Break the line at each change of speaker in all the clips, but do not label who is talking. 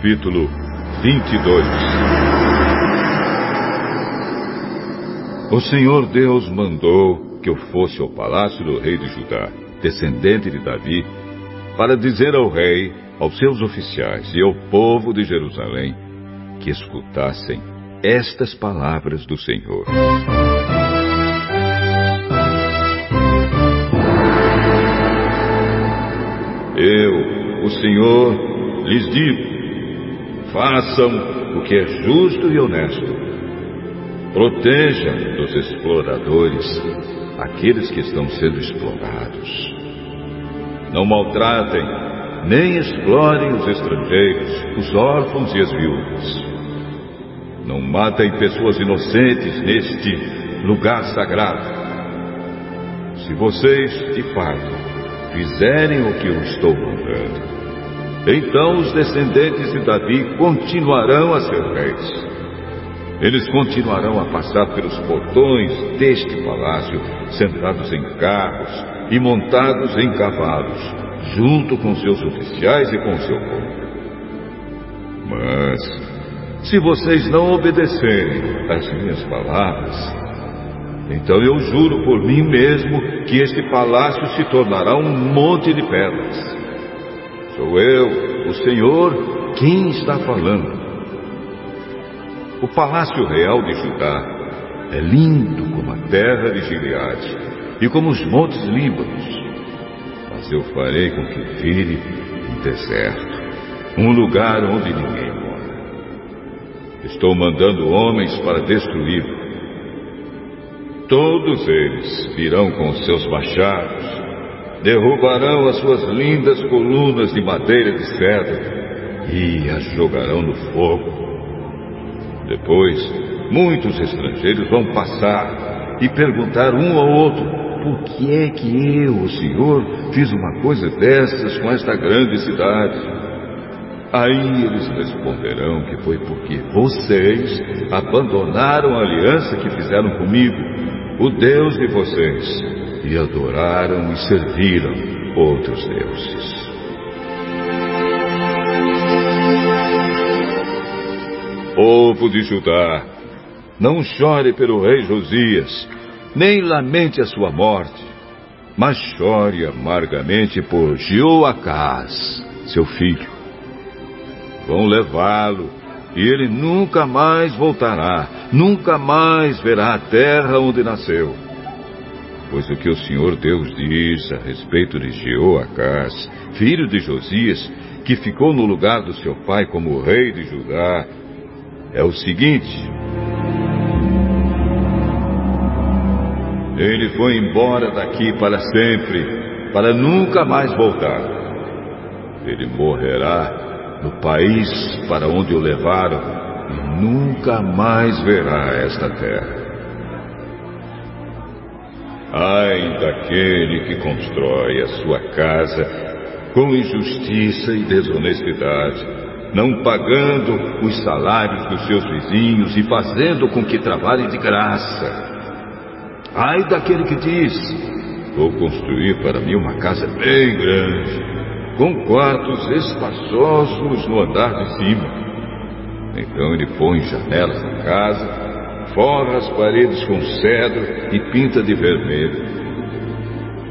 Capítulo 22 O Senhor Deus mandou que eu fosse ao palácio do rei de Judá, descendente de Davi, para dizer ao rei, aos seus oficiais e ao povo de Jerusalém que escutassem estas palavras do Senhor. Eu, o Senhor, lhes digo: façam o que é justo e honesto. Protejam dos exploradores aqueles que estão sendo explorados. Não maltratem nem explorem os estrangeiros, os órfãos e as viúvas. Não matem pessoas inocentes neste lugar sagrado. Se vocês, de fato, fizerem o que eu estou mandando, então os descendentes de Davi continuarão a ser reis. Eles continuarão a passar pelos portões deste palácio, sentados em carros e montados em cavalos, junto com seus oficiais e com seu povo. Mas, se vocês não obedecerem às minhas palavras, então eu juro por mim mesmo que este palácio se tornará um monte de pedras. Sou eu, o Senhor, quem está falando. O palácio real de Judá é lindo como a terra de Gileade e como os montes Líbanos. Mas eu farei com que vire um deserto, um lugar onde ninguém mora. Estou mandando homens para destruí-lo Todos eles virão com seus machados, derrubarão as suas lindas colunas de madeira de cedro e as jogarão no fogo. Depois, muitos estrangeiros vão passar e perguntar um ao outro: por que é que eu, o Senhor, fiz uma coisa dessas com esta grande cidade? Aí eles responderão que foi porque vocês abandonaram a aliança que fizeram comigo o Deus de vocês, e adoraram e serviram outros deuses. Povo de Judá, não chore pelo rei Josias, nem lamente a sua morte, mas chore amargamente por Jeoacás, seu filho. Vão levá-lo e ele nunca mais voltará, nunca mais verá a terra onde nasceu. Pois o que o Senhor Deus diz a respeito de Jeoacás, filho de Josias, que ficou no lugar do seu pai como rei de Judá, é o seguinte: Ele foi embora daqui para sempre, para nunca mais voltar. Ele morrerá no país para onde o levaram, e nunca mais verá esta terra. Ai daquele que constrói a sua casa com injustiça e desonestidade, não pagando os salários dos seus vizinhos e fazendo com que trabalhem de graça. Ai daquele que diz: Vou construir para mim uma casa bem grande com quartos espaçosos no andar de cima. Então ele põe janelas na casa, forra as paredes com cedro e pinta de vermelho.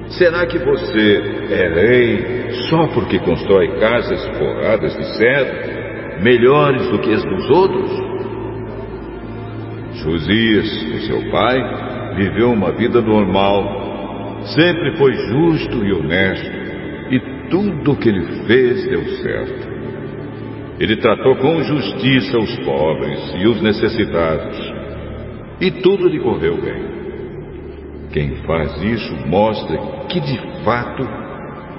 Será que você é rei só porque constrói casas forradas de cedro, melhores do que as dos outros? Josias, o seu pai, viveu uma vida normal, sempre foi justo e honesto tudo o que ele fez deu certo. Ele tratou com justiça os pobres e os necessitados. E tudo lhe correu bem. Quem faz isso mostra que de fato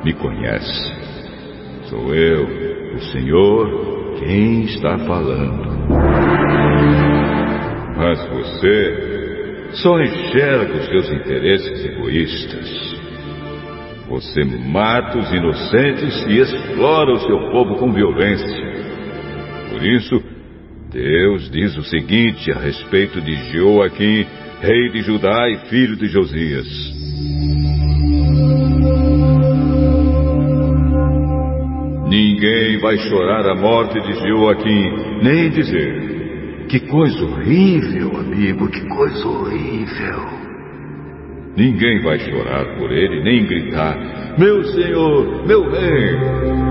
me conhece. Sou eu, o Senhor, quem está falando. Mas você só enxerga os seus interesses egoístas. Você mata os inocentes e explora o seu povo com violência. Por isso, Deus diz o seguinte a respeito de Joaquim, rei de Judá e filho de Josias. Ninguém vai chorar a morte de Joaquim, nem dizer:
Que coisa horrível, amigo, que coisa horrível.
Ninguém vai chorar por ele, nem gritar: Meu senhor, meu rei.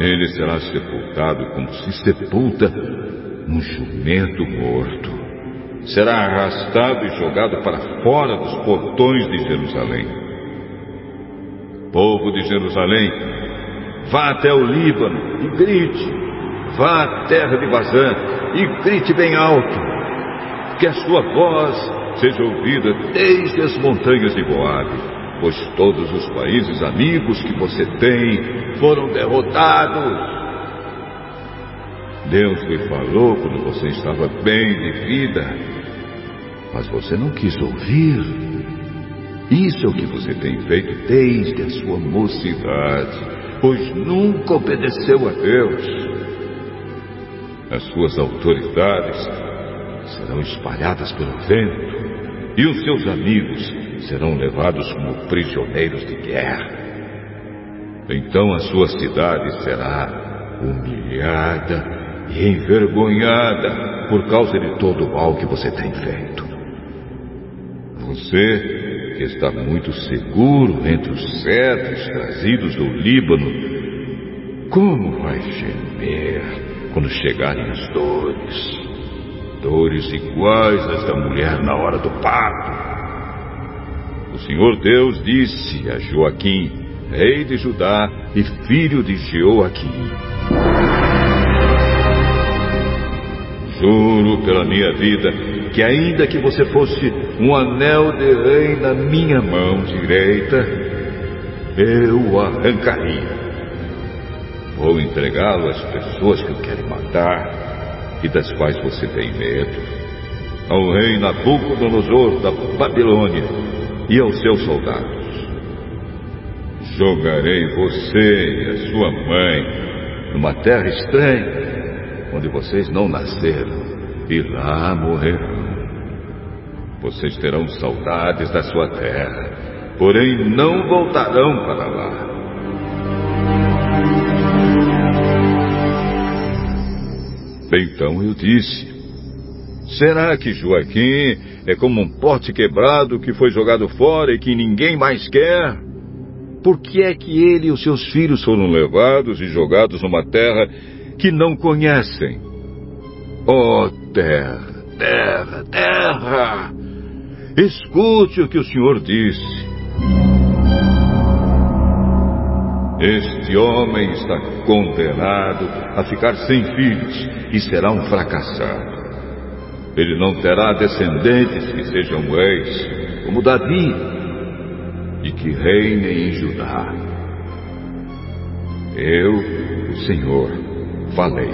Ele será sepultado como se sepulta um jumento morto. Será arrastado e jogado para fora dos portões de Jerusalém. Povo de Jerusalém, vá até o Líbano e grite. Vá à terra de Bazã e grite bem alto. Que a sua voz seja ouvida desde as montanhas de Moabe pois todos os países amigos que você tem foram derrotados. Deus lhe falou quando você estava bem de vida, mas você não quis ouvir. Isso é o que você tem feito desde a sua mocidade, pois nunca obedeceu a Deus. As suas autoridades serão espalhadas pelo vento, e os seus amigos serão levados como prisioneiros de guerra. Então a sua cidade será humilhada e envergonhada por causa de todo o mal que você tem feito. Você, que está muito seguro entre os cedros trazidos do Líbano, como vai gemer quando chegarem as dores? Dores iguais às da mulher na hora do parto. Senhor Deus disse a Joaquim, rei de Judá e filho de Joaquim: Juro pela minha vida que, ainda que você fosse um anel de rei na minha mão direita, eu o arrancaria. Vou entregá-lo às pessoas que o querem matar e das quais você tem medo. Ao rei Nabucodonosor da Babilônia e aos seus soldados. Jogarei você e a sua mãe numa terra estranha, onde vocês não nasceram, e lá morrerão. Vocês terão saudades da sua terra, porém não voltarão para lá. Então eu disse: Será que Joaquim é como um pote quebrado que foi jogado fora e que ninguém mais quer? Por que é que ele e os seus filhos foram levados e jogados numa terra que não conhecem? Oh, terra, terra, terra! Escute o que o Senhor disse. Este homem está condenado a ficar sem filhos e será um fracassado. Ele não terá descendentes que sejam reis, como Davi, e que reinem em Judá. Eu, o Senhor, falei.